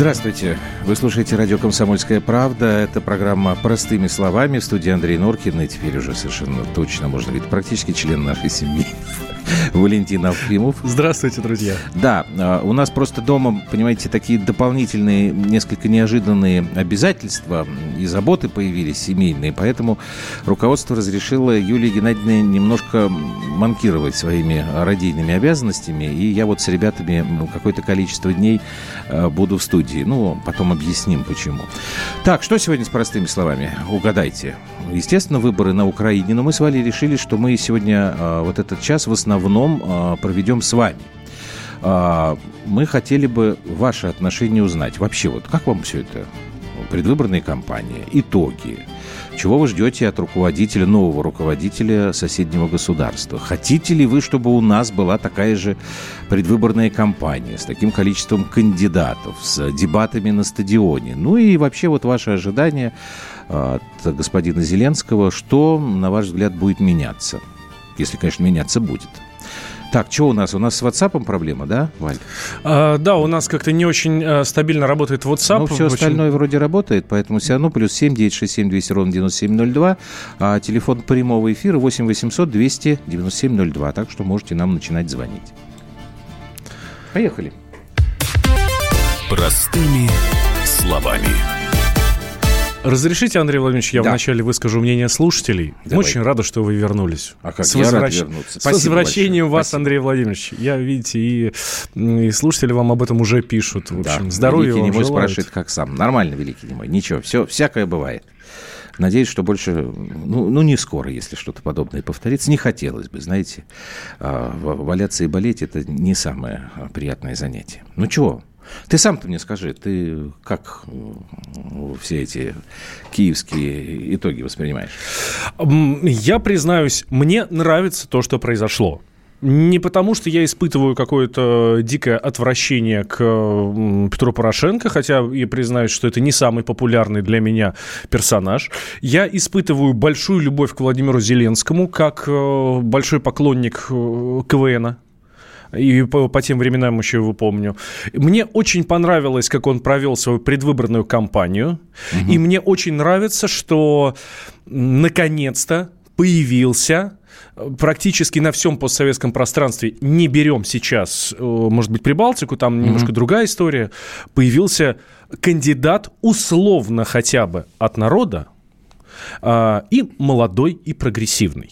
Здравствуйте. Вы слушаете радио «Комсомольская правда». Это программа «Простыми словами». В студии Андрей Норкин. И теперь уже совершенно точно, можно говорить, практически член нашей семьи. Валентин Алфимов. Здравствуйте, друзья. Да, а, у нас просто дома, понимаете, такие дополнительные, несколько неожиданные обязательства и заботы появились семейные, поэтому руководство разрешило Юлии Геннадьевне немножко манкировать своими родийными обязанностями, и я вот с ребятами ну, какое-то количество дней а, буду в студии. Ну, потом объясним, почему. Так, что сегодня с простыми словами? Угадайте. Естественно, выборы на Украине, но мы с Валей решили, что мы сегодня э, вот этот час в основном э, проведем с вами. Э, мы хотели бы ваши отношения узнать. Вообще, вот как вам все это? Предвыборные кампании, итоги. Чего вы ждете от руководителя, нового руководителя соседнего государства? Хотите ли вы, чтобы у нас была такая же предвыборная кампания с таким количеством кандидатов, с дебатами на стадионе? Ну и вообще вот ваши ожидания от господина Зеленского, что, на ваш взгляд, будет меняться? Если, конечно, меняться будет. Так, что у нас? У нас с WhatsApp проблема, да, Валь? А, да, у нас как-то не очень а, стабильно работает WhatsApp. Ну, все очень... остальное вроде работает, поэтому все равно плюс 7 967 200 ровно 9702, а телефон прямого эфира 8 800 200 9702, так что можете нам начинать звонить. Поехали. Простыми словами. Разрешите, Андрей Владимирович, я да. вначале выскажу мнение слушателей. Давай. Мы очень рады, что вы вернулись. А как С, я возвращ... рад вернуться. С возвращением большое. вас, Спасибо. Андрей Владимирович. Я, видите, и, и слушатели вам об этом уже пишут. В общем, да. здоровья Великий вам немой спрашивает, как сам. Нормально, Великий немой. Ничего, все, всякое бывает. Надеюсь, что больше, ну, ну, не скоро, если что-то подобное повторится. Не хотелось бы, знаете, а, валяться и болеть – это не самое приятное занятие. Ну, чего, ты сам-то мне скажи, ты как все эти киевские итоги воспринимаешь? Я признаюсь, мне нравится то, что произошло. Не потому, что я испытываю какое-то дикое отвращение к Петру Порошенко, хотя я признаюсь, что это не самый популярный для меня персонаж. Я испытываю большую любовь к Владимиру Зеленскому, как э, большой поклонник э, КВНа, и по, по тем временам еще его помню. Мне очень понравилось, как он провел свою предвыборную кампанию, угу. и мне очень нравится, что наконец-то появился э, практически на всем постсоветском пространстве, не берем сейчас, э, может быть, Прибалтику, там mm-hmm. немножко другая история, появился кандидат условно хотя бы от народа а, и молодой, и прогрессивный.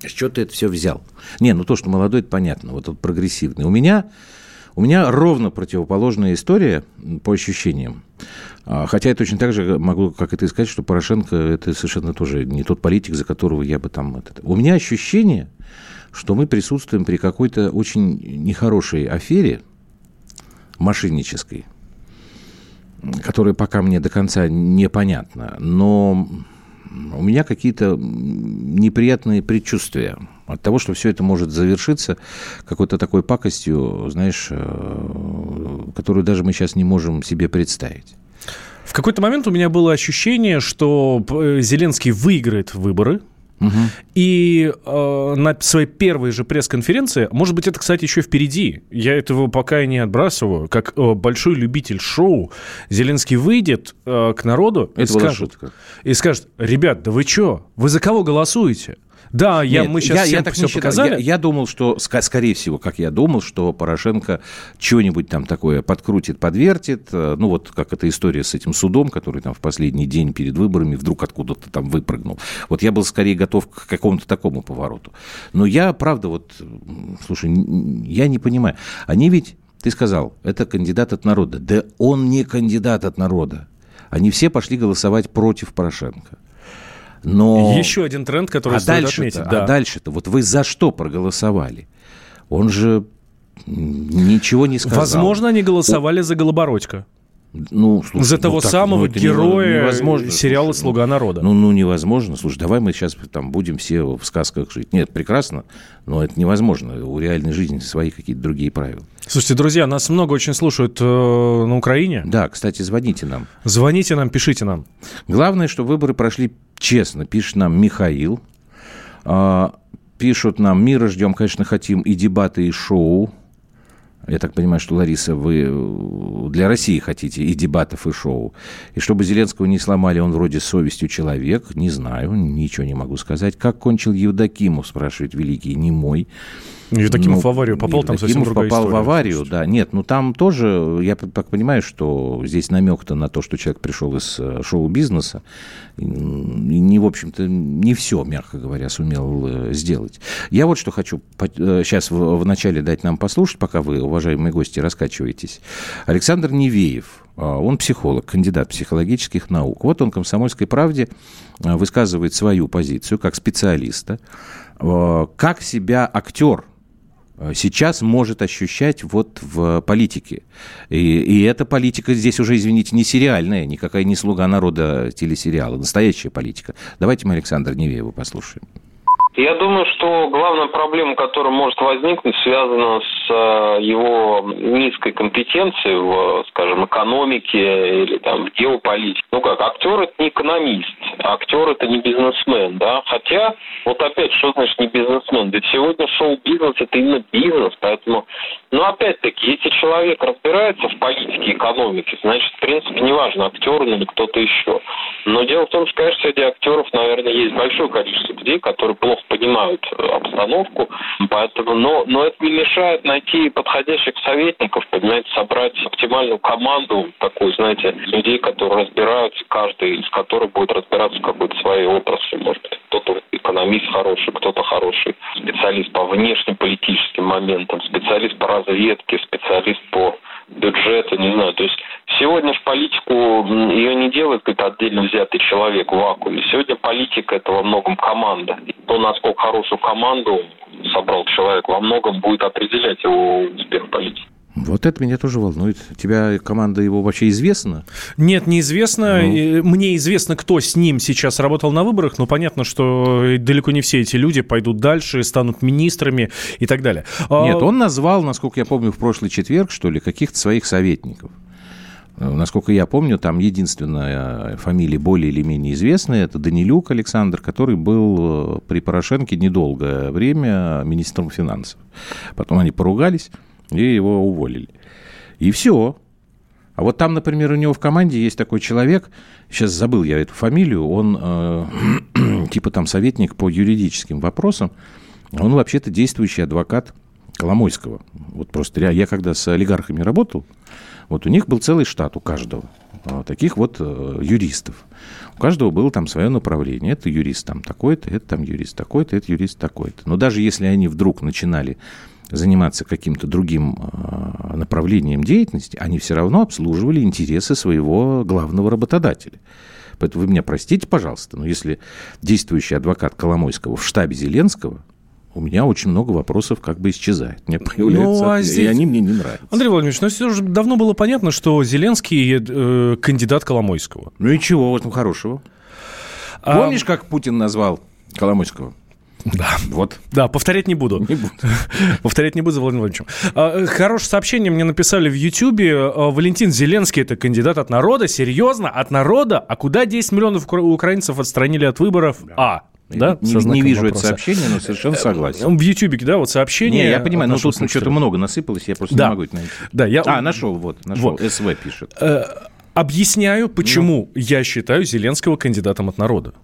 С чего ты это все взял? Не, ну то, что молодой, это понятно, вот он прогрессивный. У меня, у меня ровно противоположная история по ощущениям. А, хотя я точно так же могу, как и ты, сказать, что Порошенко это совершенно тоже не тот политик, за которого я бы там... У меня ощущение, что мы присутствуем при какой-то очень нехорошей афере мошеннической, которая пока мне до конца непонятна, но у меня какие-то неприятные предчувствия от того, что все это может завершиться какой-то такой пакостью, знаешь, э, которую даже мы сейчас не можем себе представить. В какой-то момент у меня было ощущение, что э, Зеленский выиграет выборы, Угу. И э, на своей первой же пресс-конференции, может быть, это, кстати, еще впереди, я этого пока и не отбрасываю, как э, большой любитель шоу, Зеленский выйдет э, к народу это и скажет, и скажет, ребят, да вы что, вы за кого голосуете? Да, я, Нет, мы сейчас я, всем я так все показали. Я, я думал, что, скорее всего, как я думал, что Порошенко что-нибудь там такое подкрутит, подвертит. Э, ну, вот как эта история с этим судом, который там в последний день перед выборами вдруг откуда-то там выпрыгнул. Вот я был скорее готов к какому-то такому повороту. Но я, правда, вот, слушай, я не понимаю. Они ведь, ты сказал, это кандидат от народа. Да он не кандидат от народа. Они все пошли голосовать против Порошенко. Но... Еще один тренд, который а стоит дальше отметить. Да. А дальше-то, вот вы за что проголосовали? Он же ничего не сказал. Возможно, они голосовали за Голобородько. Ну, слушай, За того ну, так, самого ну, героя невозможно, сериала слушай, «Слуга народа». Ну, ну, невозможно. Слушай, давай мы сейчас там будем все в сказках жить. Нет, прекрасно, но это невозможно. У реальной жизни свои какие-то другие правила. Слушайте, друзья, нас много очень слушают э, на Украине. Да, кстати, звоните нам. Звоните нам, пишите нам. Главное, что выборы прошли честно. Пишет нам Михаил. Э, пишут нам, мира ждем, конечно, хотим и дебаты, и шоу. Я так понимаю, что, Лариса, вы э, для России хотите и дебатов, и шоу. И чтобы Зеленского не сломали, он вроде совестью человек. Не знаю, ничего не могу сказать. Как кончил Евдокимов, спрашивает Великий, не мой. Евдокимов ну, в аварию попал, там совсем другая попал история, в аварию, да. Нет, ну там тоже, я так понимаю, что здесь намек-то на то, что человек пришел из э, шоу-бизнеса. И не, в общем-то, не все, мягко говоря, сумел э, сделать. Я вот что хочу сейчас в, в начале дать нам послушать, пока вы, уважаемые гости, раскачиваетесь. Александр Невеев, он психолог, кандидат психологических наук. Вот он в «Комсомольской правде» высказывает свою позицию как специалиста. Как себя актер сейчас может ощущать вот в политике. И, и эта политика здесь уже, извините, не сериальная, никакая не слуга народа телесериала, настоящая политика. Давайте мы Александра Невеева послушаем. Я думаю, что главная проблема, которая может возникнуть, связана с э, его низкой компетенцией в, скажем, экономике или там в геополитике. Ну как, актер это не экономист, актер это не бизнесмен, да. Хотя, вот опять, что значит не бизнесмен? Ведь сегодня шоу-бизнес это именно бизнес, поэтому, ну опять-таки, если человек разбирается в политике, экономике, значит, в принципе, неважно, актер или кто-то еще. Но дело в том, что, конечно, среди актеров, наверное, есть большое количество людей, которые плохо понимают э, обстановку, поэтому, но, но это не мешает найти подходящих советников, понимаете, собрать оптимальную команду, такую, знаете, людей, которые разбираются, каждый из которых будет разбираться в какой-то своей отрасли, может быть, кто-то экономист хороший, кто-то хороший специалист по внешнеполитическим моментам, специалист по разведке, специалист по бюджету, не знаю, то есть Сегодня в политику ее не делает какой-то отдельно взятый человек в вакууме. Сегодня политика это во многом команда. И то, насколько хорошую команду собрал человек, во многом будет определять его успех политики. Вот это меня тоже волнует. Тебя команда его вообще известна? Нет, неизвестно. Ну. Мне известно, кто с ним сейчас работал на выборах, но понятно, что далеко не все эти люди пойдут дальше, станут министрами и так далее. А Нет, он назвал, насколько я помню, в прошлый четверг, что ли, каких-то своих советников. Насколько я помню, там единственная фамилия более или менее известная, это Данилюк Александр, который был э, при Порошенке недолгое время министром финансов. Потом они поругались и его уволили. И все. А вот там, например, у него в команде есть такой человек, сейчас забыл я эту фамилию, он э, типа там советник по юридическим вопросам, он вообще-то действующий адвокат Коломойского. Вот просто я, я когда с олигархами работал, вот у них был целый штат у каждого а, таких вот э, юристов. У каждого было там свое направление. Это юрист там такой-то, это там юрист такой-то, это юрист такой-то. Но даже если они вдруг начинали заниматься каким-то другим а, направлением деятельности, они все равно обслуживали интересы своего главного работодателя. Поэтому вы меня простите, пожалуйста, но если действующий адвокат Коломойского в штабе Зеленского – у меня очень много вопросов как бы исчезает. Мне появляются, ну, а здесь... и они мне не нравятся. Андрей Владимирович, ну все уже давно было понятно, что Зеленский э, кандидат Коломойского. Ну и чего в этом хорошего? А... Помнишь, как Путин назвал Коломойского? Да. Вот. Да, повторять не буду. Не буду. повторять не буду за Владимиром Владимировичем. А, хорошее сообщение мне написали в Ютьюбе. А, Валентин Зеленский – это кандидат от народа. Серьезно? От народа? А куда 10 миллионов украинцев отстранили от выборов? А. Да, не, не вижу вопроса. это сообщение, но совершенно э, согласен. В Ютьюбе, да, вот сообщение. Не, я понимаю, но тут что-то много насыпалось, я просто да. не могу это найти. Да, я... А, нашел, вот, нашел, вот. СВ пишет. Э, объясняю, почему ну. я считаю Зеленского кандидатом от народа.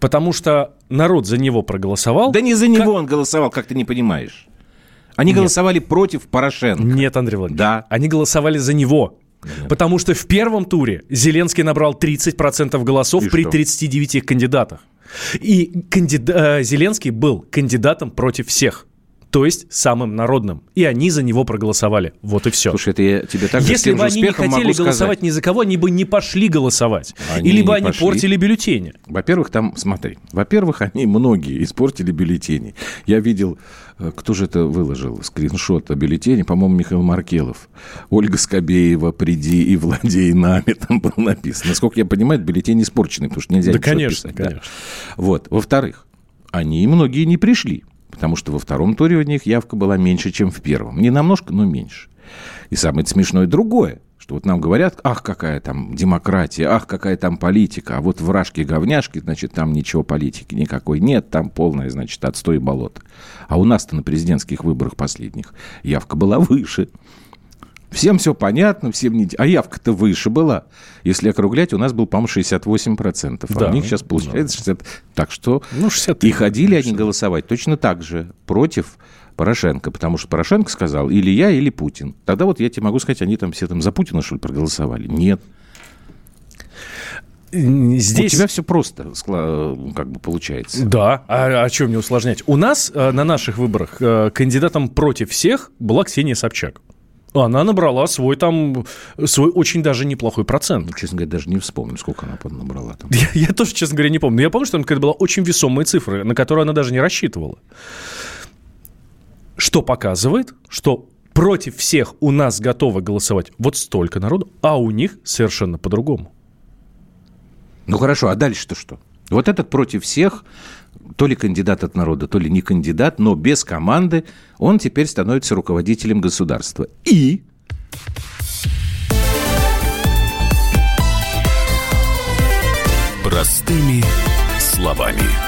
Потому что народ за него проголосовал. Да не за него как... он голосовал, как ты не понимаешь. Они Нет. голосовали против Порошенко. Нет, Андрей Владимирович. Да. Они голосовали за него. Потому что в первом туре Зеленский набрал 30% голосов И при что? 39 кандидатах. И кандида... Э, Зеленский был кандидатом против всех то есть самым народным. И они за него проголосовали. Вот и все. Слушай, это я тебе так Если бы они не хотели голосовать сказать. ни за кого, они бы не пошли голосовать. Они Или бы они пошли. портили бюллетени. Во-первых, там, смотри, во-первых, они многие испортили бюллетени. Я видел, э, кто же это выложил, скриншот о бюллетене, по-моему, Михаил Маркелов. Ольга Скобеева, приди и владей нами, там было написано. Насколько я понимаю, бюллетень испорченный, потому что нельзя да, конечно, писать. конечно. Да. Вот. Во-вторых, они многие не пришли потому что во втором туре у них явка была меньше, чем в первом. Не намножко, но меньше. И самое смешное другое, что вот нам говорят, ах, какая там демократия, ах, какая там политика, а вот вражки-говняшки, значит, там ничего политики никакой нет, там полное, значит, отстой болото. А у нас-то на президентских выборах последних явка была выше. Всем все понятно, всем не... А явка-то выше была. Если округлять, у нас был, по-моему, 68%. А Да, у них сейчас получается 60%. Так что Ну, 63, и ходили они конечно. голосовать точно так же против Порошенко, потому что Порошенко сказал или я, или Путин. Тогда вот я тебе могу сказать, они там все там за Путина, что ли, проголосовали? Нет. Здесь... У тебя все просто скла- как бы получается. Да, а, а что мне усложнять? У нас э, на наших выборах э, кандидатом против всех была Ксения Собчак. Она набрала свой там, свой очень даже неплохой процент. Ну, честно говоря, даже не вспомню, сколько она набрала там. Я, я тоже, честно говоря, не помню. Но я помню, что там какая-то была очень весомая цифра, на которую она даже не рассчитывала. Что показывает, что против всех у нас готово голосовать вот столько народу, а у них совершенно по-другому. Ну хорошо, а дальше-то что? Вот этот против всех, то ли кандидат от народа, то ли не кандидат, но без команды, он теперь становится руководителем государства. И Простыми словами.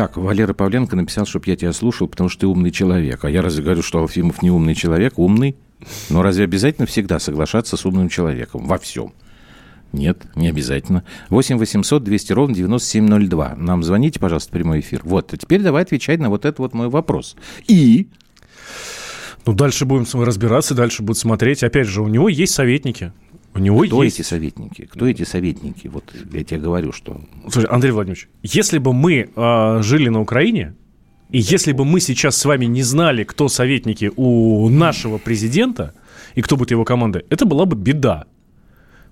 Так, Валера Павленко написал, чтобы я тебя слушал, потому что ты умный человек. А я разве говорю, что Алфимов не умный человек? Умный. Но разве обязательно всегда соглашаться с умным человеком? Во всем. Нет, не обязательно. 8 800 200 ровно 9702. Нам звоните, пожалуйста, в прямой эфир. Вот, а теперь давай отвечать на вот этот вот мой вопрос. И Ну, дальше будем разбираться, дальше будут смотреть. Опять же, у него есть советники. У него кто есть... эти советники? Кто эти советники? Вот я тебе говорю, что... Слушай, Андрей Владимирович, если бы мы э, жили на Украине, и если бы мы сейчас с вами не знали, кто советники у нашего президента и кто будет его командой, это была бы беда.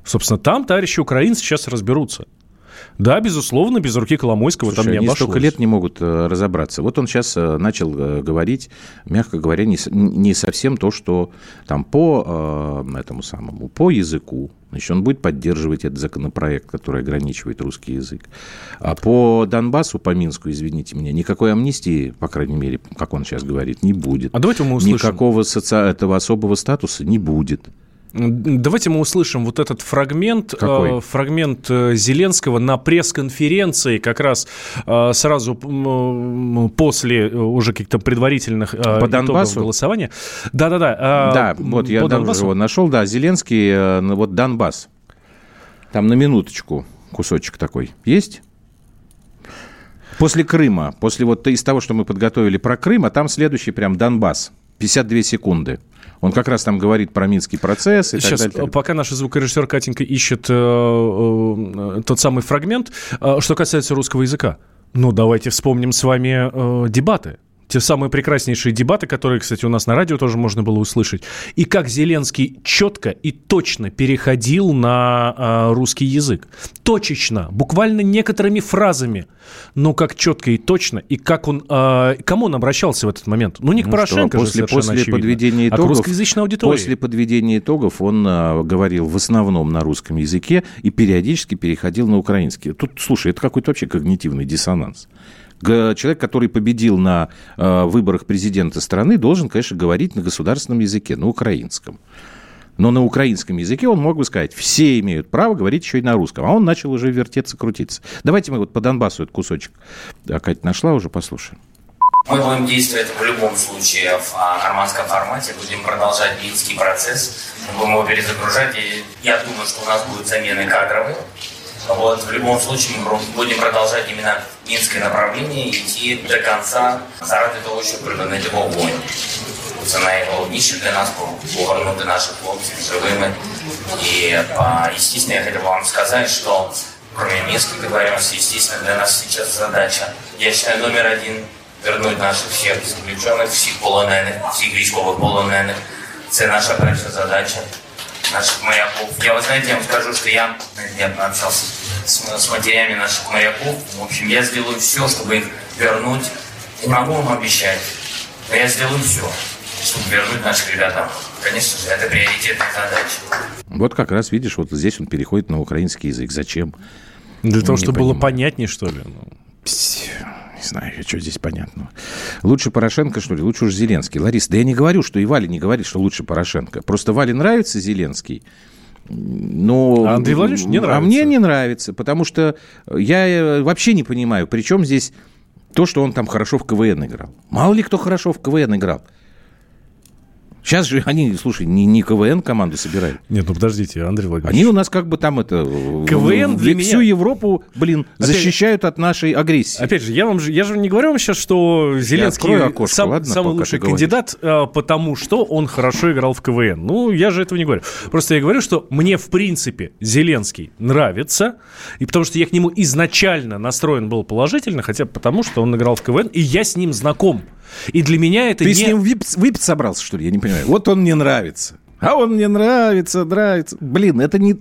Собственно, там товарищи украинцы сейчас разберутся. Да, безусловно, без руки Коломойского Слушай, там не они обошлось. столько лет не могут э, разобраться. Вот он сейчас э, начал э, говорить, мягко говоря, не, не совсем то, что там по этому самому, по языку. Значит, он будет поддерживать этот законопроект, который ограничивает русский язык. А по Донбассу, по Минску, извините меня, никакой амнистии, по крайней мере, как он сейчас говорит, не будет. А давайте мы услышим. Никакого соци... этого особого статуса не будет. Давайте мы услышим вот этот фрагмент, Какой? э, фрагмент э, Зеленского на пресс-конференции, как раз э, сразу после уже каких-то предварительных итогов Донбассу? голосования. Да-да-да. Да, вот я по Донбассу. его нашел. Да, Зеленский, вот Донбасс. Там на минуточку кусочек такой. Есть? После Крыма, после вот из того, что мы подготовили про Крым, а там следующий прям Донбасс. 52 секунды. Он как раз там говорит про Минский процесс и Сейчас, так далее. пока наш звукорежиссер Катенька ищет э, э, тот самый фрагмент, э, что касается русского языка, ну, давайте вспомним с вами э, дебаты. Те самые прекраснейшие дебаты, которые, кстати, у нас на радио тоже можно было услышать. И как Зеленский четко и точно переходил на э, русский язык. Точечно, буквально некоторыми фразами. Но как четко и точно. И как он, э, кому он обращался в этот момент? Ну, не к Ну Порошенко что, же после, совершенно после очевидно, подведения а к итогов, русскоязычной аудитории. После подведения итогов он а, говорил в основном на русском языке и периодически переходил на украинский. Тут, слушай, это какой-то вообще когнитивный диссонанс. Человек, который победил на а, выборах президента страны, должен, конечно, говорить на государственном языке, на украинском. Но на украинском языке он мог бы сказать, все имеют право говорить еще и на русском. А он начал уже вертеться, крутиться. Давайте мы вот по Донбассу этот кусочек, а, Катя нашла уже, послушаем. Мы будем действовать в любом случае в а, нормандском формате, будем продолжать минский процесс, будем его перезагружать, и я думаю, что у нас будут замены кадровые. Вот, в любом случае мы будем продолжать именно минское направление и идти до конца заради того, чтобы припинити вогонь. ціна його більше для нас, повернути наших хлопців живими. И, а, естественно, я хотел бы вам сказать, что кроме нескольких договоренностей, естественно, для нас сейчас задача, я считаю, номер один вернуть наших всіх заключених, всіх полонених, всіх військових полонених. Це наша перша задача. Наших моряков. Я, вы знаете, я вам скажу, что я, я общался с, с матерями наших моряков. В общем, я сделаю все, чтобы их вернуть. Не могу вам обещать, но я сделаю все, чтобы вернуть наших ребят домой. Конечно же, это приоритетная задача. Вот как раз, видишь, вот здесь он переходит на украинский язык. Зачем? Для того, Не чтобы было понятнее, что ли? Ну, Не знаю, что здесь понятно. Лучше Порошенко, что ли? Лучше уж Зеленский. Лариса, да я не говорю, что и Валя не говорит, что лучше Порошенко. Просто Вале нравится Зеленский. Но... А Андрей Владимирович не А нравится. мне не нравится, потому что я э, вообще не понимаю, при чем здесь то, что он там хорошо в КВН играл. Мало ли кто хорошо в КВН играл. Сейчас же они, слушай, не, не КВН команду собирают. Нет, ну подождите, Андрей Владимирович. Они у нас как бы там это... КВН в- для Всю меня- Европу, блин, Опять- защищают от нашей агрессии. Опять же, я вам же, я же не говорю вам сейчас, что Зеленский окошко, сам- ладно, самый лучший ты говоришь. кандидат, а, потому что он хорошо играл в КВН. Ну, я же этого не говорю. Просто я говорю, что мне, в принципе, Зеленский нравится, и потому что я к нему изначально настроен был положительно, хотя потому что он играл в КВН, и я с ним знаком. И для меня это Ты не... с ним выпить, выпить собрался, что ли? Я не понимаю. Вот он мне нравится. А он мне нравится, нравится. Блин, это не...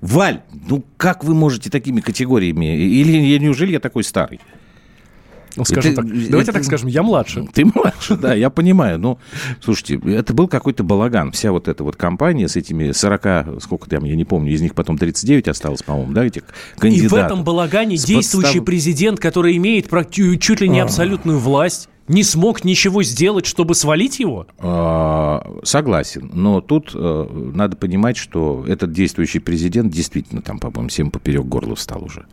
Валь, ну как вы можете такими категориями? Или я, неужели я такой старый? Ну, скажем это- так. Давайте это- так скажем, я младше. Ты младше, да, я понимаю. Ну, слушайте, это был какой-то балаган. Вся вот эта вот компания с этими 40, сколько там, я не помню, из них потом 39 осталось, по-моему, да, этих И кандидатов. в этом балагане действующий подстав- президент, который имеет чуть ли не абсолютную власть, не смог ничего сделать, чтобы свалить его? А, Согласен, но тут э, надо понимать, что этот действующий президент действительно там, по-моему, всем поперек горла встал уже.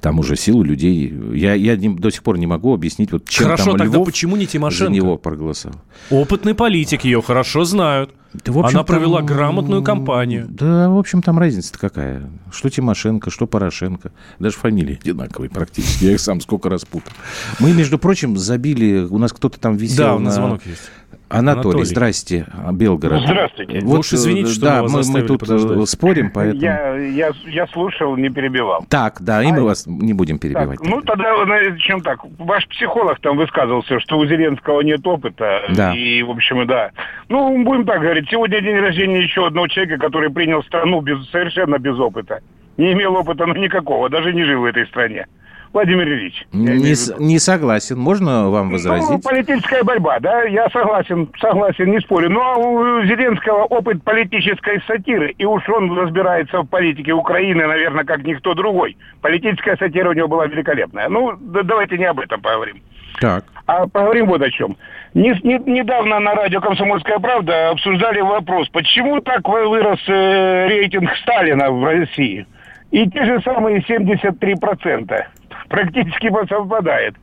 Там уже силу людей... Я, я не- до сих пор не могу объяснить, вот чем Хорошо, там тогда Львов почему не за Тимошенко? него проголосовал. Опытный политик, ее хорошо знают. Да, в Она провела там, грамотную кампанию. Да, в общем, там разница-то какая. Что Тимошенко, что Порошенко. Даже фамилии одинаковые практически. Я их сам сколько раз путал. Мы, между прочим, забили... У нас кто-то там висел Да, у на... нас звонок есть. Анатолий, Анатолий. здрасте, Белгород. Здравствуйте. Вы уж извините, э, что да, мы мы, тут э, подождать. спорим, поэтому... Я, я, я слушал, не перебивал. Так, да, и мы вас не будем перебивать. Так, ну тогда начнем так. Ваш психолог там высказывался, что у Зеленского нет опыта. Да. И, в общем, да. Ну, будем так говорить. Сегодня день рождения еще одного человека, который принял страну без, совершенно без опыта. Не имел опыта ну, никакого, даже не жил в этой стране. Владимир Ильич. не, с- не согласен. Можно вам Ну, возразить? политическая борьба, да, я согласен, согласен, не спорю. Но у Зеленского опыт политической сатиры, и уж он разбирается в политике Украины, наверное, как никто другой. Политическая сатира у него была великолепная. Ну, да- давайте не об этом поговорим. Так. А поговорим вот о чем. Не- не- недавно на радио «Комсомольская правда» обсуждали вопрос, почему так вы- вырос э, рейтинг Сталина в России. И те же самые 73% практически совпадает.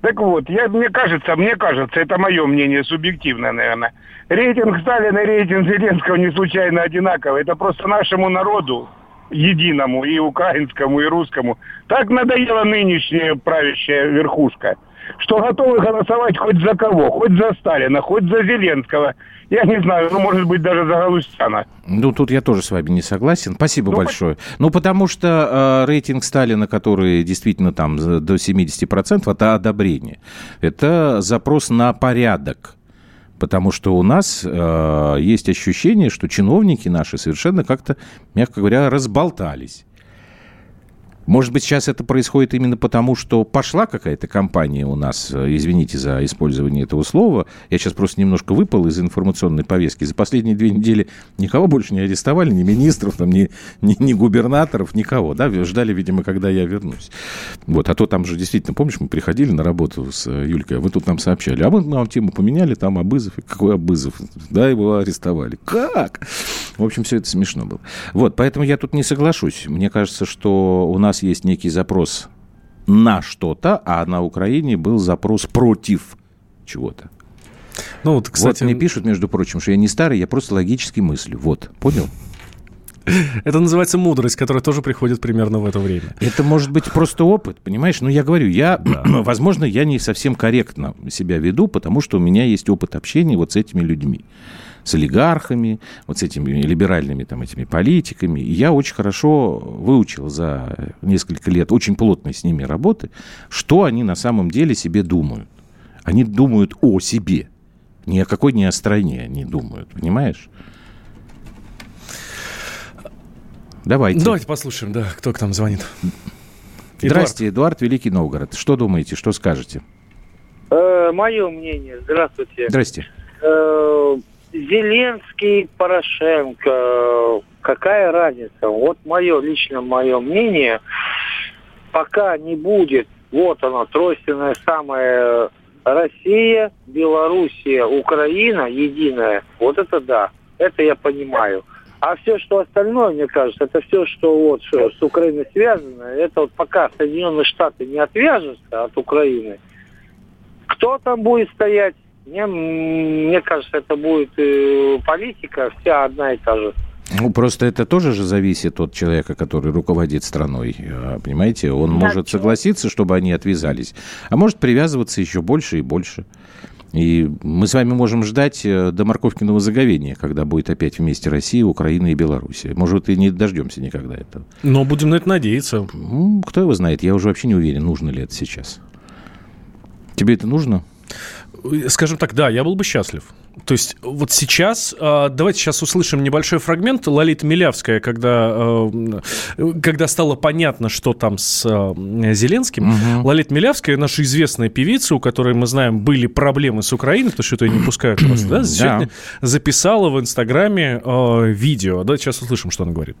Так вот, я, мне кажется, мне кажется, это мое мнение, субъективное, наверное. Рейтинг Сталина и рейтинг Зеленского не случайно одинаковый. Это просто нашему народу, единому, и украинскому, и русскому, так надоела нынешняя правящая верхушка, что готовы голосовать хоть за кого, хоть за Сталина, хоть за Зеленского. Я не знаю, ну, может быть, даже за Галустяна. Ну, тут я тоже с вами не согласен. Спасибо Ну, большое. Ну, потому что э, рейтинг Сталина, который действительно там до 70%, это одобрение. Это запрос на порядок. Потому что у нас э, есть ощущение, что чиновники наши совершенно как-то, мягко говоря, разболтались. Может быть, сейчас это происходит именно потому, что пошла какая-то компания у нас, э, извините за использование этого слова, я сейчас просто немножко выпал из информационной повестки. За последние две недели никого больше не арестовали, ни министров, там, ни, ни, ни губернаторов, никого, да, ждали, видимо, когда я вернусь. Вот, а то там же действительно, помнишь, мы приходили на работу с э, Юлькой, а вы тут нам сообщали, а мы нам тему поменяли, там Абызов, какой Абызов, да, его арестовали. Как? В общем, все это смешно было. Вот, поэтому я тут не соглашусь. Мне кажется, что у нас есть некий запрос на что-то, а на Украине был запрос против чего-то. Ну, вот, кстати, вот мне пишут, между прочим, что я не старый, я просто логически мыслю. Вот, понял? Это называется мудрость, которая тоже приходит примерно в это время. Это может быть просто опыт, понимаешь? Ну, я говорю, я, возможно, я не совсем корректно себя веду, потому что у меня есть опыт общения вот с этими людьми с олигархами, вот с этими либеральными там этими политиками. И я очень хорошо выучил за несколько лет очень плотной с ними работы, что они на самом деле себе думают. Они думают о себе. Ни о какой ни о стране они думают, понимаешь? Давайте. Давайте послушаем, да, кто к нам звонит. Здрасте, Эдуард, Великий Новгород. Что думаете, что скажете? Э, мое мнение. Здравствуйте. Здрасте. Э, Зеленский, Порошенко, какая разница? Вот мое лично мое мнение, пока не будет, вот оно, тройственное самое Россия, Белоруссия, Украина единая, вот это да, это я понимаю. А все, что остальное, мне кажется, это все, что вот что с Украиной связано, это вот пока Соединенные Штаты не отвяжутся от Украины, кто там будет стоять, мне, мне кажется, это будет э, политика вся одна и та же. Ну, просто это тоже же зависит от человека, который руководит страной, э, понимаете? Он да, может согласиться, чтобы они отвязались, а может привязываться еще больше и больше. И мы с вами можем ждать э, до морковкиного заговения, когда будет опять вместе Россия, Украина и Белоруссия. Может, и не дождемся никогда этого. Но будем на это надеяться. Ну, кто его знает, я уже вообще не уверен, нужно ли это сейчас. Тебе это нужно? Скажем так, да, я был бы счастлив. То есть вот сейчас, а, давайте сейчас услышим небольшой фрагмент. Лолита Милявская, когда, а, когда стало понятно, что там с а, Зеленским, угу. Лолита Милявская, наша известная певица, у которой, мы знаем, были проблемы с Украиной, потому что ее не пускают просто, да, сегодня записала в Инстаграме видео. Давайте сейчас услышим, что она говорит.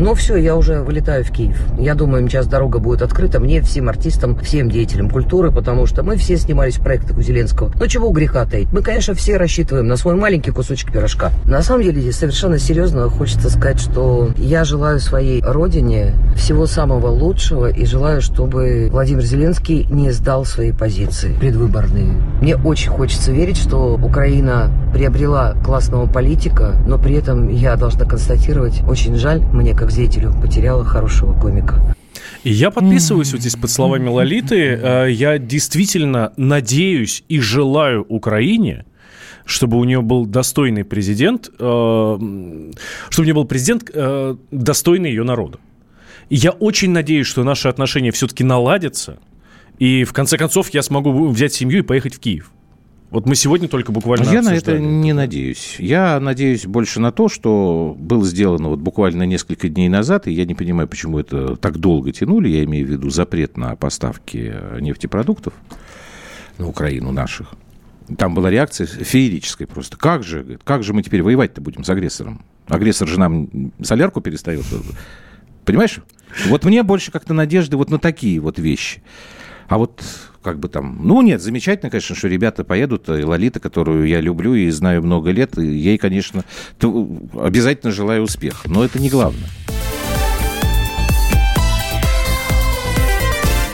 Ну все, я уже вылетаю в Киев. Я думаю, сейчас дорога будет открыта мне, всем артистам, всем деятелям культуры, потому что мы все снимались в проектах у Зеленского. Ну чего греха таить? Мы, конечно, все рассчитываем на свой маленький кусочек пирожка. На самом деле, совершенно серьезно хочется сказать, что я желаю своей родине всего самого лучшего и желаю, чтобы Владимир Зеленский не сдал свои позиции предвыборные. Мне очень хочется верить, что Украина приобрела классного политика, но при этом я должна констатировать, очень жаль мне как зрителю потеряла хорошего комика. И я подписываюсь вот здесь под словами Лолиты. Э, я действительно надеюсь и желаю Украине, чтобы у нее был достойный президент, э, чтобы у нее был президент э, достойный ее народа. И я очень надеюсь, что наши отношения все-таки наладятся, и в конце концов я смогу взять семью и поехать в Киев. Вот мы сегодня только буквально Я на это не надеюсь. Я надеюсь больше на то, что было сделано вот буквально несколько дней назад, и я не понимаю, почему это так долго тянули. Я имею в виду запрет на поставки нефтепродуктов на Украину наших. Там была реакция феерическая просто. Как же, как же мы теперь воевать-то будем с агрессором? Агрессор же нам солярку перестает. Понимаешь? Вот мне больше как-то надежды вот на такие вот вещи. А вот как бы там... Ну, нет, замечательно, конечно, что ребята поедут. И Лолита, которую я люблю и знаю много лет, и ей, конечно, обязательно желаю успеха. Но это не главное.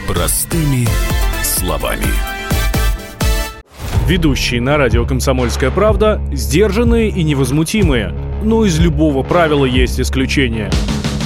Простыми словами. Ведущие на радио «Комсомольская правда» сдержанные и невозмутимые. Но из любого правила есть исключение –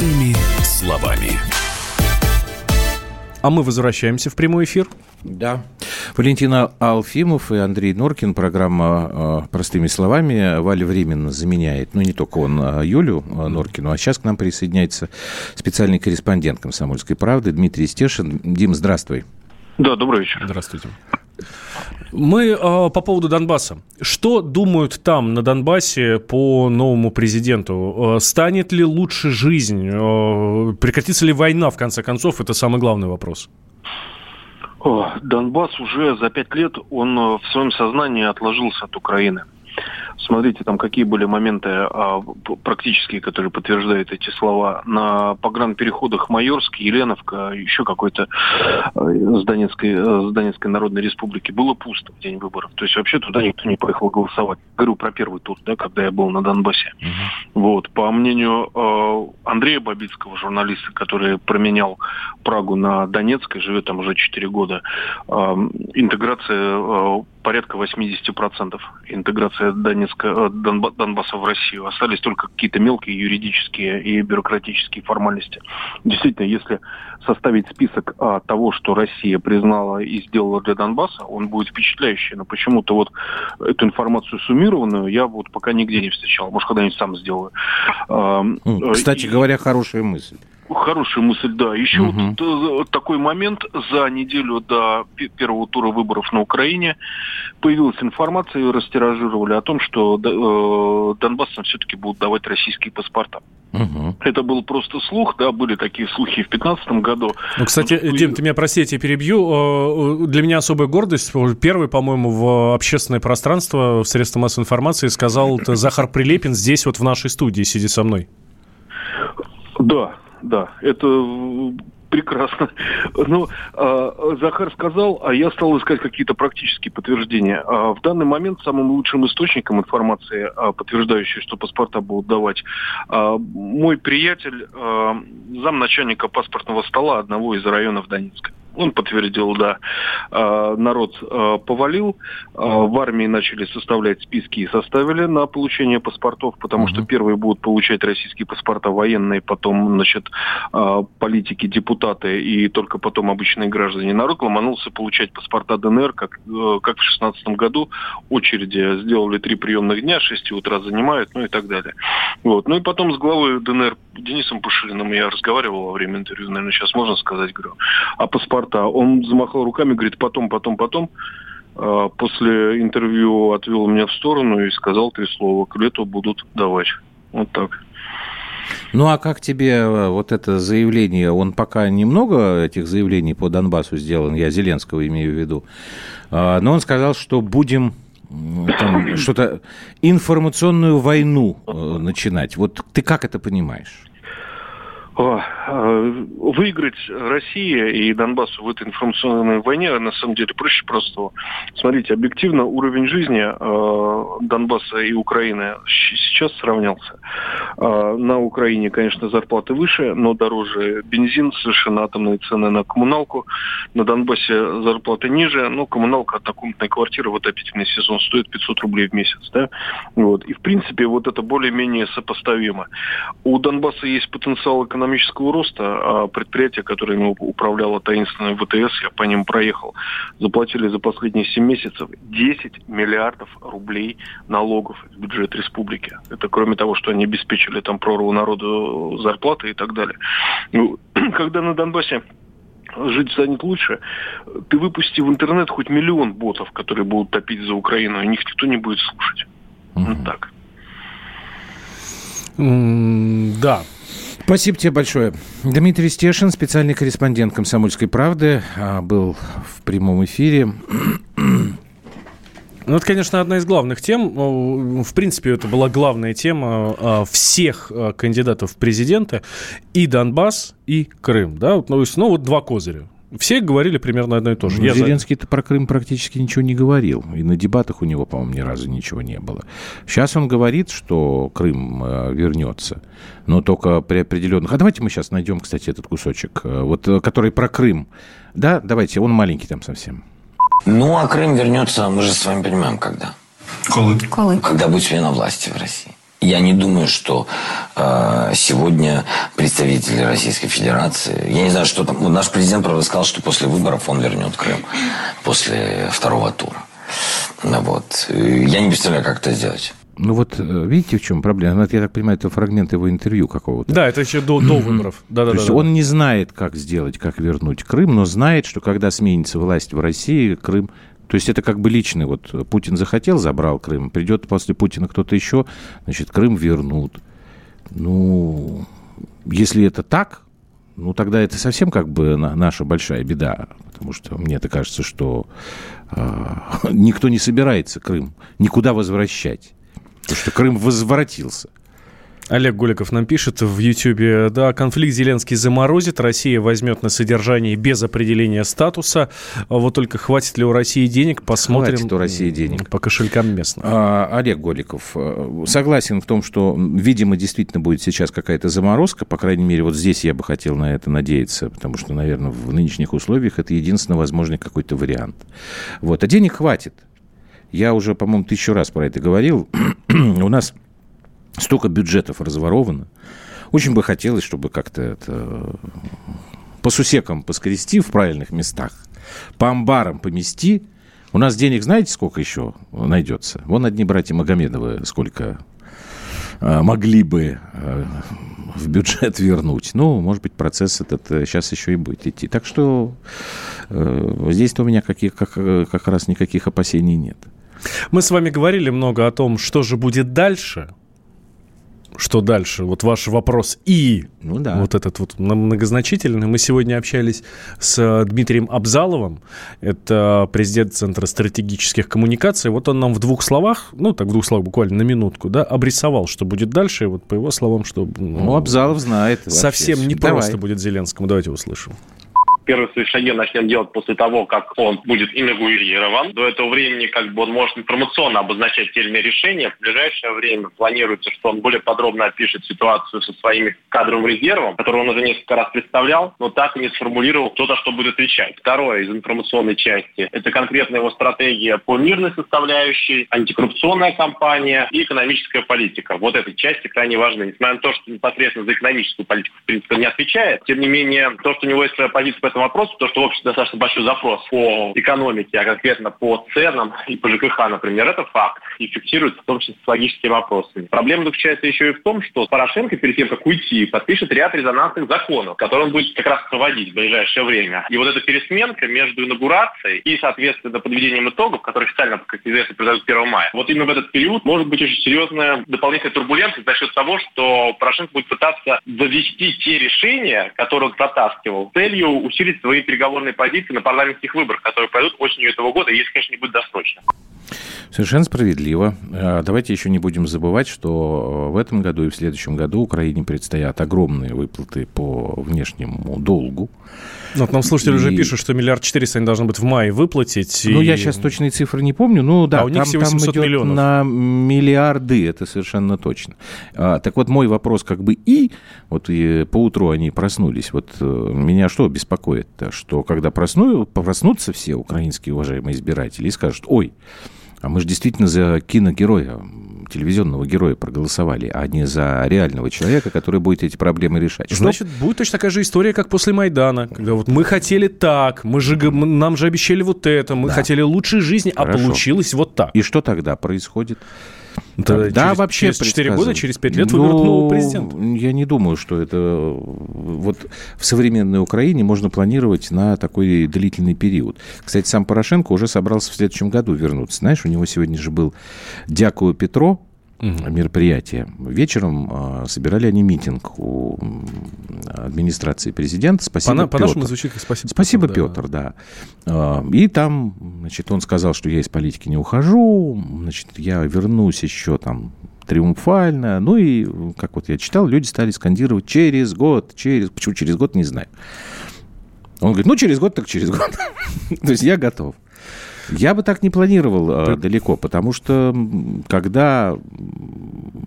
Простыми словами. А мы возвращаемся в прямой эфир. Да. Валентина Алфимов и Андрей Норкин. Программа «Простыми словами». Валя временно заменяет, ну, не только он, а Юлю Норкину. А сейчас к нам присоединяется специальный корреспондент «Комсомольской правды» Дмитрий Стешин. Дим, здравствуй. Да, добрый вечер. Здравствуйте. Мы э, по поводу Донбасса. Что думают там, на Донбассе, по новому президенту? Э, станет ли лучше жизнь? Э, прекратится ли война, в конце концов? Это самый главный вопрос. Донбасс уже за пять лет, он в своем сознании отложился от Украины. Смотрите, там какие были моменты а, практические, которые подтверждают эти слова. На погранпереходах Майорск, Еленовка, еще какой-то с Донецкой, с Донецкой Народной Республики было пусто в день выборов. То есть вообще туда никто не поехал голосовать. Говорю про первый тур, да, когда я был на Донбассе. Uh-huh. Вот. По мнению э, Андрея Бабицкого, журналиста, который променял Прагу на Донецк и живет там уже 4 года, э, интеграция э, порядка 80% интеграция Донецка, э, Донбасса в Россию. Остались только какие-то мелкие юридические и бюрократические формальности. Действительно, если составить список а, того, что Россия признала и сделала для Донбасса, он будет впечатляющий. Но почему-то вот эту информацию суммированную я вот пока нигде не встречал. Может, когда-нибудь сам сделаю. Кстати и... говоря, хорошая мысль. Хорошая мысль, да. Еще угу. вот такой момент. За неделю до первого тура выборов на Украине появилась информация, и растиражировали о том, что э, Донбассам все-таки будут давать российские паспорта. Угу. Это был просто слух, да, были такие слухи в 2015 году. Ну, кстати, Но, Дим, ты меня прости, я тебя перебью. Э, для меня особая гордость. Первый, по-моему, в общественное пространство, в средства массовой информации сказал Захар Прилепин здесь вот в нашей студии сидит со мной. Да, да, это прекрасно. Но э, Захар сказал, а я стал искать какие-то практические подтверждения. А в данный момент самым лучшим источником информации, а, подтверждающей, что паспорта будут давать, а, мой приятель, а, замначальника паспортного стола одного из районов Донецка. Он подтвердил, да, а, народ а, повалил, а, в армии начали составлять списки и составили на получение паспортов, потому что первые будут получать российские паспорта военные, потом, значит, политики, депутаты и только потом обычные граждане. Народ ломанулся получать паспорта ДНР, как, э, как в 2016 году. Очереди сделали три приемных дня, 6 утра занимают, ну и так далее. Вот. Ну и потом с главой ДНР Денисом Пушилиным я разговаривал во время интервью, наверное, сейчас можно сказать, говорю, а паспорта? Он замахал руками, говорит, потом, потом, потом. А, после интервью отвел меня в сторону и сказал три слова. К лету будут давать. Вот так. Ну а как тебе э, вот это заявление? Он пока немного этих заявлений по Донбассу сделан, я Зеленского имею в виду. А, но он сказал, что будем что-то информационную войну э, начинать. Вот ты как это понимаешь? Э, выиграть Россия и Донбассу в этой информационной войне на самом деле проще простого. Смотрите, объективно уровень жизни э, Донбасса и Украины сейчас сравнялся. Э, на Украине, конечно, зарплаты выше, но дороже бензин, совершенно атомные цены на коммуналку. На Донбассе зарплаты ниже, но коммуналка однокомнатной квартиры в отопительный сезон стоит 500 рублей в месяц. Да? Вот. И, в принципе, вот это более-менее сопоставимо. У Донбасса есть потенциал экономики экономического роста, а предприятия, которыми управляла таинственная ВТС, я по ним проехал, заплатили за последние 7 месяцев 10 миллиардов рублей налогов в бюджет республики. Это кроме того, что они обеспечили там прорву народу зарплаты и так далее. Ну, когда на Донбассе жить станет лучше, ты выпусти в интернет хоть миллион ботов, которые будут топить за Украину, и них никто не будет слушать. Mm-hmm. Вот так. Mm, да, Спасибо тебе большое. Дмитрий Стешин, специальный корреспондент «Комсомольской правды», а, был в прямом эфире. Ну, это, конечно, одна из главных тем. В принципе, это была главная тема а, всех а, кандидатов в президенты. И Донбасс, и Крым. Да? Ну, ну вот два козыря. Все говорили примерно одно и то же. Ну, Зеленский-то про Крым практически ничего не говорил. И на дебатах у него, по-моему, ни разу ничего не было. Сейчас он говорит, что Крым э, вернется, но только при определенных... А давайте мы сейчас найдем, кстати, этот кусочек, э, вот, э, который про Крым. Да, давайте, он маленький там совсем. Ну, а Крым вернется, мы же с вами понимаем, когда. Колы. Колы. Когда будет смена власти в России. Я не думаю, что э, сегодня представители Российской Федерации, я не знаю, что там, наш президент, правда, сказал, что после выборов он вернет Крым, после второго тура. Ну, вот. Я не представляю, как это сделать. Ну вот э, видите, в чем проблема? Я так понимаю, это фрагмент его интервью какого-то. Да, это еще до, до выборов. Да, да, То есть да, он не знает, как сделать, как вернуть Крым, но знает, что когда сменится власть в России, Крым то есть это как бы личный. Вот Путин захотел, забрал Крым. Придет после Путина кто-то еще, значит, Крым вернут. Ну, если это так, ну, тогда это совсем как бы наша большая беда. Потому что мне-то кажется, что э, никто не собирается Крым никуда возвращать. Потому что Крым возвратился. Олег Голиков нам пишет в Ютьюбе, да, конфликт Зеленский заморозит, Россия возьмет на содержание без определения статуса. Вот только хватит ли у России денег, посмотрим. Хватит у России денег. По кошелькам местным. А, Олег Голиков, э, согласен в том, что, видимо, действительно будет сейчас какая-то заморозка. По крайней мере, вот здесь я бы хотел на это надеяться, потому что, наверное, в нынешних условиях это единственно возможный какой-то вариант. Вот. А денег хватит. Я уже, по-моему, тысячу раз про это говорил. у нас Столько бюджетов разворовано. Очень бы хотелось, чтобы как-то это по сусекам поскрести в правильных местах, по амбарам помести. У нас денег знаете, сколько еще найдется? Вон одни братья Магомедовы сколько э, могли бы э, в бюджет вернуть. Ну, может быть, процесс этот сейчас еще и будет идти. Так что э, здесь-то у меня каких, как, как раз никаких опасений нет. Мы с вами говорили много о том, что же будет дальше – что дальше? Вот ваш вопрос и ну, да. вот этот вот многозначительный. Мы сегодня общались с э, Дмитрием Абзаловым, это президент Центра стратегических коммуникаций. Вот он нам в двух словах, ну так в двух словах буквально на минутку, да, обрисовал, что будет дальше. И вот по его словам, что ну, ну Абзалов знает. Совсем не просто будет Зеленскому. Давайте услышим первые свои шаги начнет делать после того, как он будет инаугурирован. До этого времени как бы он может информационно обозначать те или иные решения. В ближайшее время планируется, что он более подробно опишет ситуацию со своим кадровым резервом, который он уже несколько раз представлял, но так и не сформулировал, кто за что будет отвечать. Второе из информационной части – это конкретно его стратегия по мирной составляющей, антикоррупционная кампания и экономическая политика. Вот этой части крайне важны. Несмотря на то, что непосредственно за экономическую политику, в принципе, не отвечает, тем не менее, то, что у него есть своя позиция по этому вопросу, то, что в обществе достаточно большой запрос по экономике, а конкретно по ценам и по ЖКХ, например, это факт. И фиксируется в том числе с логическими вопросами. Проблема заключается еще и в том, что Порошенко перед тем, как уйти, подпишет ряд резонансных законов, которые он будет как раз проводить в ближайшее время. И вот эта пересменка между инаугурацией и, соответственно, подведением итогов, которые официально, как известно, произойдут 1 мая, вот именно в этот период может быть очень серьезная дополнительная турбулентность за счет того, что Порошенко будет пытаться довести те решения, которые он протаскивал, целью усилить свои переговорные позиции на парламентских выборах, которые пройдут осенью этого года, если, конечно, не будет досрочно. Совершенно справедливо. А, давайте еще не будем забывать, что в этом году и в следующем году Украине предстоят огромные выплаты по внешнему долгу. Вот нам слушатели и... уже пишут, что миллиард четыреста они должны быть в мае выплатить. Ну, и... я сейчас точные цифры не помню. Ну, да, а у них там, всего 800 там идет миллионов. на миллиарды, это совершенно точно. А, так вот, мой вопрос как бы и, вот и поутру они проснулись. Вот э, меня что беспокоит-то? Что когда просну, проснутся все украинские уважаемые избиратели и скажут, ой, а мы же действительно за киногероя, телевизионного героя проголосовали, а не за реального человека, который будет эти проблемы решать. Значит, Что? будет точно такая же история, как после Майдана, когда вот мы хотели так, мы же, нам же обещали вот это, мы да. хотели лучшей жизни, а Хорошо. а получилось вот так. И что тогда происходит? Да, да через, вообще через 4 года, через 5 лет ну, выберут нового президента. Я не думаю, что это вот в современной Украине можно планировать на такой длительный период. Кстати, сам Порошенко уже собрался в следующем году вернуться. Знаешь, у него сегодня же был Дякую Петро, угу. мероприятие. Вечером э, собирали они митинг у администрации президента. Спасибо, по, По-нашему звучит как спасибо, спасибо Петр. да. да. Э, и там, значит, он сказал, что я из политики не ухожу, значит, я вернусь еще там триумфально. Ну и, как вот я читал, люди стали скандировать через год, через... Почему через год, не знаю. Он говорит, ну, через год, так через год. То есть я готов. Я бы так не планировал э, далеко, потому что когда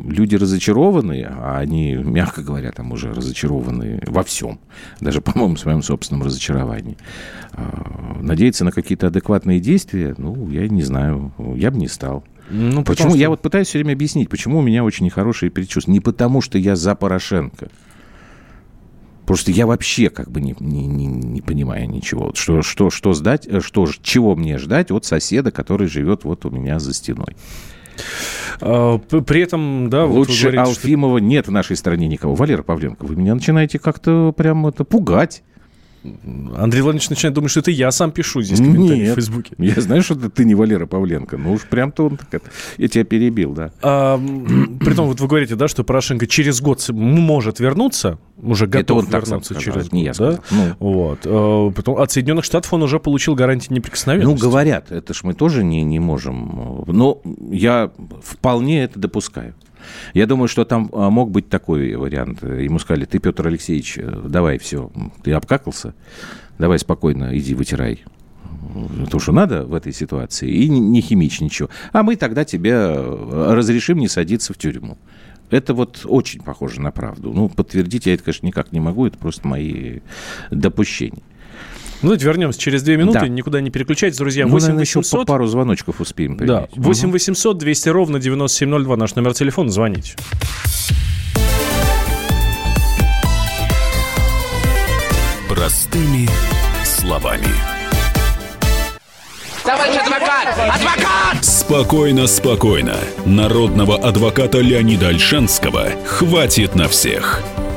люди разочарованы, а они, мягко говоря, там уже разочарованы во всем, даже, по-моему, в своем собственном разочаровании, э, надеяться на какие-то адекватные действия, ну, я не знаю, я бы не стал. Ну, почему? Что... Я вот пытаюсь все время объяснить, почему у меня очень нехорошие предчувствия. Не потому, что я за Порошенко. Просто я вообще как бы не, не, не, не понимаю ничего. Что, что, что сдать, э, что, чего мне ждать от соседа, который живет вот у меня за стеной. А, при этом, да, Лучше вот Алфимова что... нет в нашей стране никого. Валера Павленко, вы меня начинаете как-то прям это пугать. Андрей Владимирович начинает думать, что это я сам пишу здесь комментарий Нет, в Фейсбуке. Я знаю, что ты не Валера Павленко. Ну уж прям-то он так... Я тебя перебил, да. А, притом вот вы говорите, да, что Порошенко через год может вернуться, уже готов это он вернуться так через год. Не я да? ну. вот. А, потом от Соединенных Штатов он уже получил гарантии неприкосновенности. Ну, говорят, это ж мы тоже не, не можем. Но я вполне это допускаю. Я думаю, что там а, мог быть такой вариант. Ему сказали, ты, Петр Алексеевич, э, давай, все, ты обкакался, давай спокойно иди вытирай то, что надо в этой ситуации, и не химичь ничего. А мы тогда тебе э, разрешим не садиться в тюрьму. Это вот очень похоже на правду. Ну, подтвердить я это, конечно, никак не могу, это просто мои допущения. Ну, давайте вернемся через две минуты. Да. Никуда не переключайтесь, друзья. 8 ну, 800... еще пару звоночков успеем принять. Да. 8 800 200 ровно 9702 наш номер телефона. Звоните. Простыми словами. Товарищ адвокат! Адвокат! Спокойно, спокойно. Народного адвоката Леонида Альшанского хватит на всех.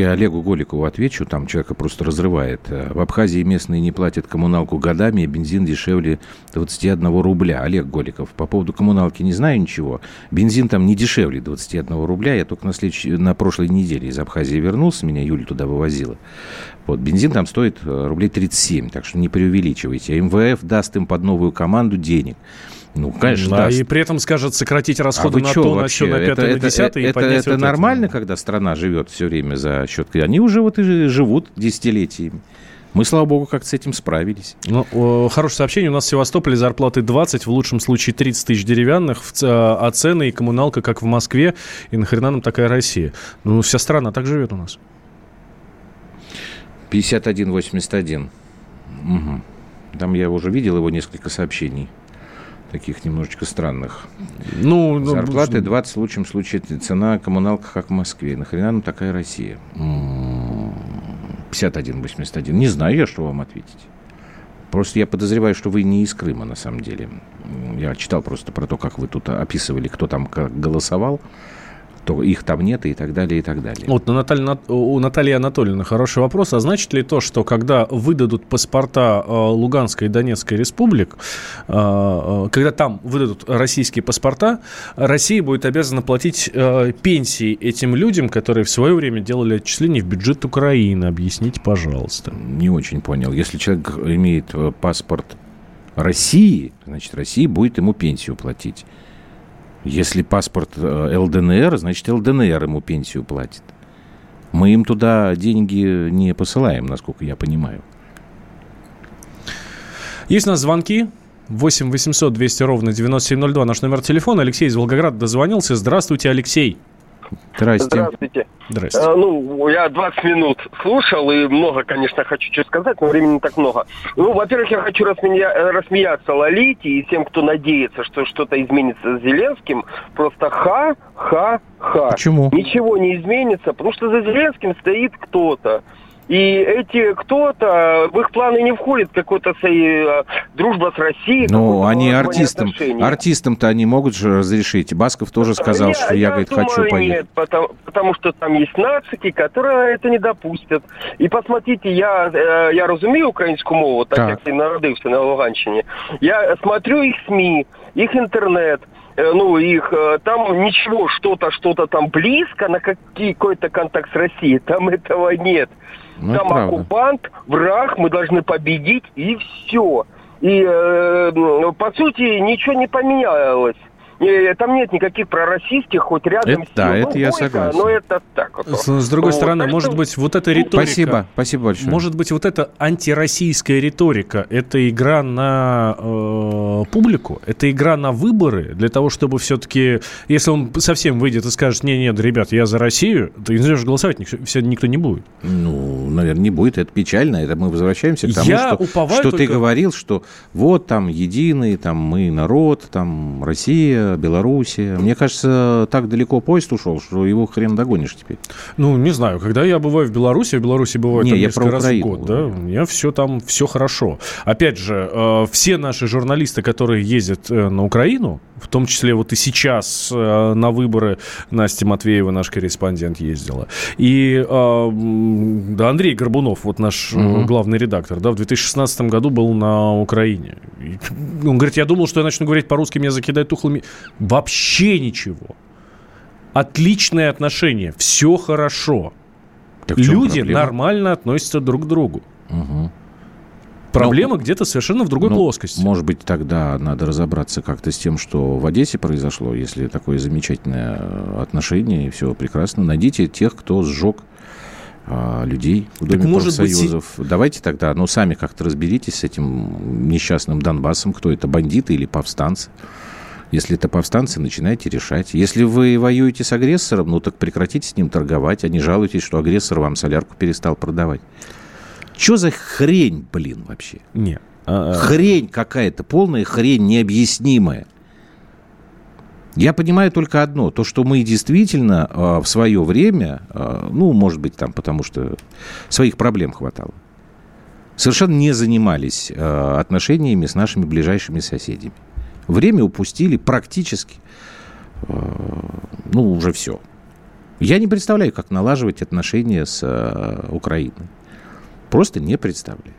Слушай, я Олегу Голикову отвечу, там человека просто разрывает. Э, в Абхазии местные не платят коммуналку годами, и бензин дешевле 21 рубля. Олег Голиков, по поводу коммуналки не знаю ничего. Бензин там не дешевле 21 рубля. Я только на, следующ... на прошлой неделе из Абхазии вернулся, меня Юля туда вывозила. Вот, бензин там стоит э, рублей 37, так что не преувеличивайте. А МВФ даст им под новую команду денег. Ну, конечно, да. И при этом скажет сократить расходы а на то, на все, на пятое, на десятое. Это, это, это вот нормально, это. когда страна живет все время за счет... Они уже вот и живут десятилетиями. Мы, слава богу, как с этим справились. Ну, хорошее сообщение. У нас в Севастополе зарплаты 20, в лучшем случае 30 тысяч деревянных, а цены и коммуналка, как в Москве. И нахрена нам такая Россия? Ну, вся страна так живет у нас. 5181. Угу. Там я уже видел его несколько сообщений таких немножечко странных. Ну, ну Зарплаты 20 в лучшем случае цена коммуналка, как в Москве. Нахрена нам такая Россия? 51-81. Не знаю я, что вам ответить. Просто я подозреваю, что вы не из Крыма, на самом деле. Я читал просто про то, как вы тут описывали, кто там как голосовал то их там нет и так далее, и так далее. Вот у Натальи, у Натальи Анатольевны хороший вопрос. А значит ли то, что когда выдадут паспорта э, Луганской и Донецкой республик, э, э, когда там выдадут российские паспорта, Россия будет обязана платить пенсии этим людям, которые в свое время делали отчисления в бюджет Украины? Объясните, пожалуйста. Не очень понял. Если человек имеет паспорт России, значит, Россия будет ему пенсию платить. Если паспорт э, ЛДНР, значит, ЛДНР ему пенсию платит. Мы им туда деньги не посылаем, насколько я понимаю. Есть у нас звонки. 8 800 200 ровно 9702 наш номер телефона. Алексей из Волгограда дозвонился. Здравствуйте, Алексей. Здрасте. Здравствуйте. Здрасте. А, ну, я 20 минут слушал, и много, конечно, хочу что сказать, но времени не так много. Ну, во-первых, я хочу рассмея... рассмеяться Лолите и тем, кто надеется, что что-то изменится с Зеленским. Просто ха-ха-ха. Почему? Ничего не изменится, потому что за Зеленским стоит кто-то. И эти кто-то, в их планы не входит какой-то э, дружба с Россией. Ну, они артистам, артистам-то они могут же разрешить. Басков тоже сказал, я, что я, я говорит, думаю, хочу поехать. Нет, потому, потому что там есть нацики, которые это не допустят. И посмотрите, я, э, я разумею украинскую мову, так, так. як я народився на Луганщине. Я смотрю их СМИ, их интернет, э, ну, их, там ничего, что-то, что-то там близко на какой-то контакт с Россией, там этого нет. Ну, Там оккупант, враг, мы должны победить, и все. И, э, по сути, ничего не поменялось. Там нет никаких пророссийских, хоть рядом это, с Да, это ну, я согласен. Но это так вот. С, с другой вот, стороны, так может что... быть, вот эта риторика... Спасибо, спасибо большое. Может быть, вот эта антироссийская риторика, это игра на э, публику, это игра на выборы, для того, чтобы все-таки, если он совсем выйдет и скажет, не, нет, ребят, я за Россию, то не же голосовать никто, никто не будет. Ну, наверное, не будет, это печально, это мы возвращаемся к тому, я что, что только... ты говорил, что вот там единый, там мы народ, там Россия, Россия, Белоруссия. Мне кажется, так далеко поезд ушел, что его хрен догонишь теперь. Ну, не знаю, когда я бываю в Беларуси, в Беларуси бывает не, там я несколько раз Украину. в год, да, у меня все там, все хорошо. Опять же, э, все наши журналисты, которые ездят э, на Украину, в том числе вот и сейчас э, на выборы Настя Матвеева, наш корреспондент, ездила. И да, Андрей Горбунов, вот наш Мгм. главный редактор, да, в 2016 году был на Украине. И он говорит, я думал, что я начну говорить по-русски, меня закидают тухлыми. Вообще ничего. Отличные отношения, все хорошо. Так Люди проблема? нормально относятся друг к другу. Мгм. Проблема где-то совершенно в другой Ну, плоскости. Может быть, тогда надо разобраться как-то с тем, что в Одессе произошло, если такое замечательное э, отношение, и все прекрасно. Найдите тех, кто сжег а, людей в Доме может быть, профсоюзов. Давайте тогда, ну, сами как-то разберитесь с этим несчастным Донбассом, кто это, бандиты или повстанцы. Если это повстанцы, начинайте решать. Если вы воюете с агрессором, ну так прекратите с ним торговать, а не жалуйтесь, что агрессор вам солярку перестал продавать. Что за хрень, блин, вообще? Не. а, а, Хрень какая-то, полная хрень необъяснимая. Я понимаю только одно, то, что мы действительно э, в свое время, э, ну, может быть, там, потому что своих проблем хватало, совершенно не занимались э, отношениями с нашими ближайшими соседями. Время упустили практически, э, ну, уже все. Я не представляю, как налаживать отношения с э, Украиной. Просто не представляю.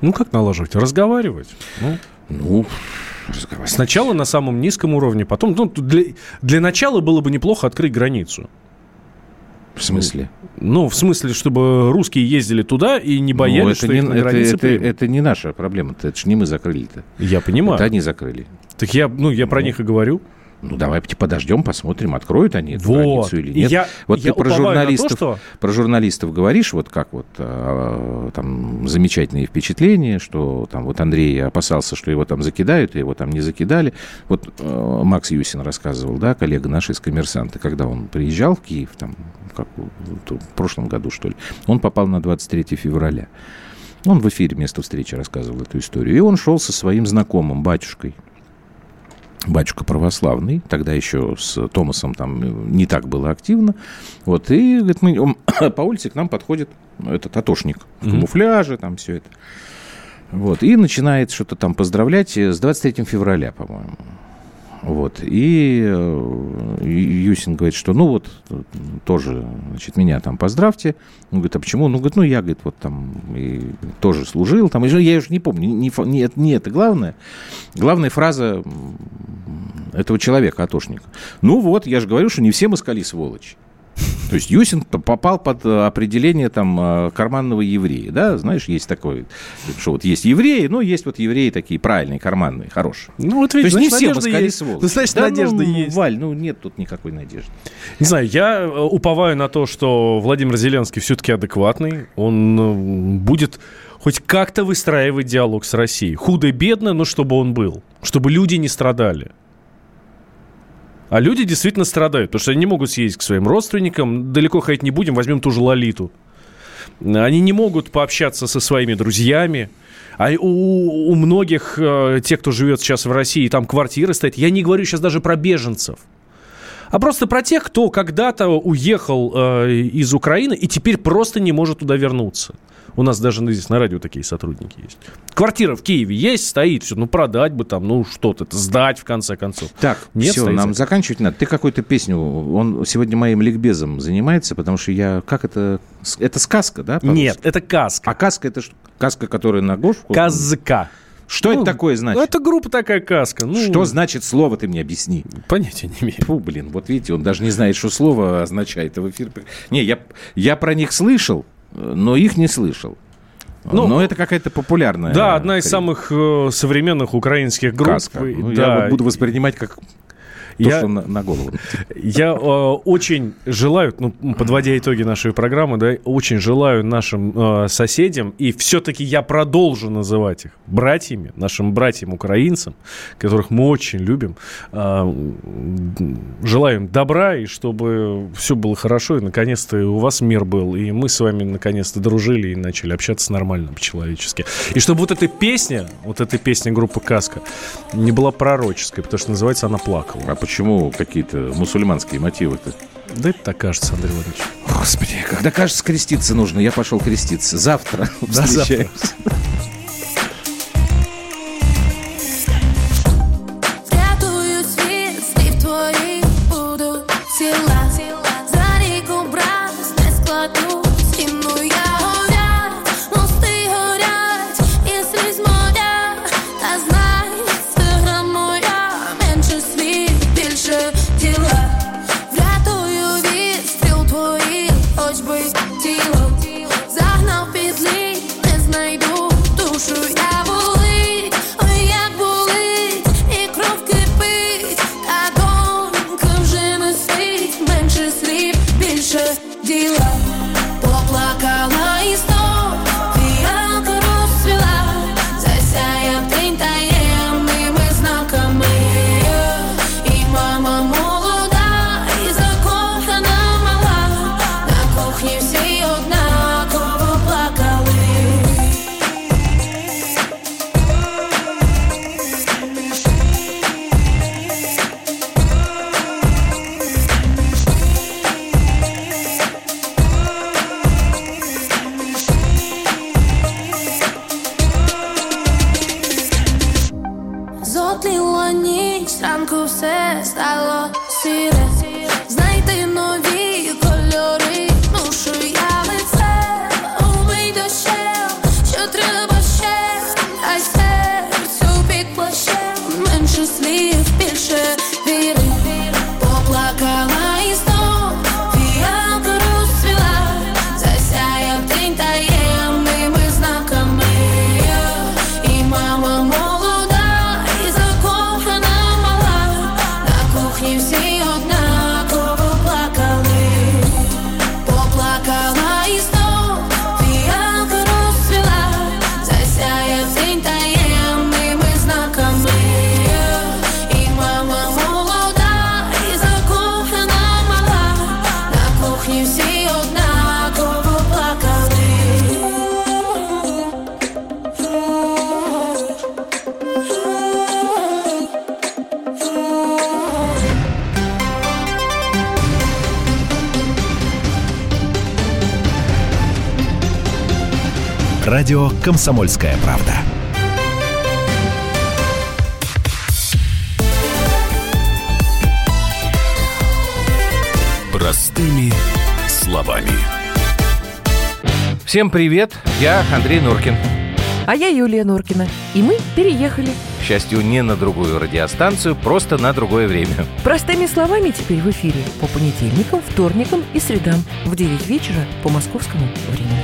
Ну, как налаживать? Разговаривать. Ну, Ну, разговаривать. Сначала на самом низком уровне, потом... Ну, для, для начала было бы неплохо открыть границу. В смысле? Ну, в смысле, чтобы русские ездили туда и не Ну, боялись, это что не, их на это, границе это, примут. это не наша проблема. Это же не мы закрыли-то. Я понимаю. Это они закрыли. Так я, ну, я про них и говорю. Ну, давайте подождем, посмотрим, откроют они эту Вот. границу или нет. я- вот я ты про на то, журналистов, что- про журналистов говоришь, вот как вот а, там замечательные впечатления, что там вот Андрей опасался, что его там закидают, и его там не закидали. Вот э, Макс Юсин рассказывал, да, коллега наш из «Коммерсанта», когда он приезжал в Киев, там, как в прошлом году, что ли, он попал на 23 февраля. Он в эфире место встречи рассказывал эту историю. И он шел со своим знакомым, батюшкой. Батюшка православный, тогда еще с Томасом там не так было активно. Вот, и говорит, мы, он, по улице к нам подходит этот атошник в камуфляже, там все это. Вот, и начинает что-то там поздравлять с 23 февраля, по-моему. Вот, и э, Юсин говорит, что ну вот тоже, значит, меня там поздравьте. Он говорит, а почему? Ну, говорит, ну я, говорит, вот там и тоже служил, там, я уже не помню, не, не, не это главное. Главная фраза этого человека, атошника. Ну вот, я же говорю, что не все москали сволочи. То есть Юсин попал под э, определение там э, карманного еврея, да, знаешь, есть такой, что вот есть евреи, ну, есть вот евреи такие правильные, карманные, хорошие. Ну, вот То видишь, есть не значит, все надежда москали есть. сволочи. Ну, значит, Да надежда ну, есть. Валь, ну, нет тут никакой надежды. Не знаю, я э, уповаю на то, что Владимир Зеленский все-таки адекватный. Он будет хоть как-то выстраивать диалог с Россией. Худо-бедно, но чтобы он был. Чтобы люди не страдали. А люди действительно страдают, потому что они не могут съездить к своим родственникам. Далеко ходить не будем, возьмем ту же Лолиту. Они не могут пообщаться со своими друзьями. А у, у многих, э, тех, кто живет сейчас в России, там квартиры стоят. Я не говорю сейчас даже про беженцев а просто про тех, кто когда-то уехал э, из Украины и теперь просто не может туда вернуться. У нас даже здесь на радио такие сотрудники есть. Квартира в Киеве есть, стоит, все, ну продать бы там, ну что-то, сдать в конце концов. Так, Нет, все, стоит нам за- заканчивать надо. Ты какую-то песню, он сегодня моим ликбезом занимается, потому что я, как это, это сказка, да? Нет, это каска. А каска это что? Каска, которая на Гошу? Казка. Что это такое значит? Ну, это группа такая каска. Ну, Что значит слово, ты мне объясни. Понятия не имею. Фу, блин, вот видите, он даже не знает, что слово означает. В эфир... Не, я, я про них слышал, но их не слышал. Ну, но это какая-то популярная. Да, одна из самых э, современных украинских групп. Каска. Ну, да, я вот буду воспринимать как я, на, на голову. Я э, очень желаю, ну, подводя итоги нашей программы, да, очень желаю нашим э, соседям, и все-таки я продолжу называть их братьями, нашим братьям-украинцам, которых мы очень любим, э, желаю им добра, и чтобы все было хорошо, и наконец-то у вас мир был, и мы с вами наконец-то дружили и начали общаться нормально по-человечески. И чтобы вот эта песня, вот эта песня группы «Каска» не была пророческой, потому что называется она «Плакала». А почему какие-то мусульманские мотивы-то? Да это так кажется, Андрей Иванович. Господи, когда кажется, креститься нужно, я пошел креститься. Завтра да, встречаемся. Завтра. «Комсомольская правда». Простыми словами. Всем привет, я Андрей Нуркин. А я Юлия Нуркина. И мы переехали. К счастью, не на другую радиостанцию, просто на другое время. Простыми словами теперь в эфире по понедельникам, вторникам и средам в 9 вечера по московскому времени.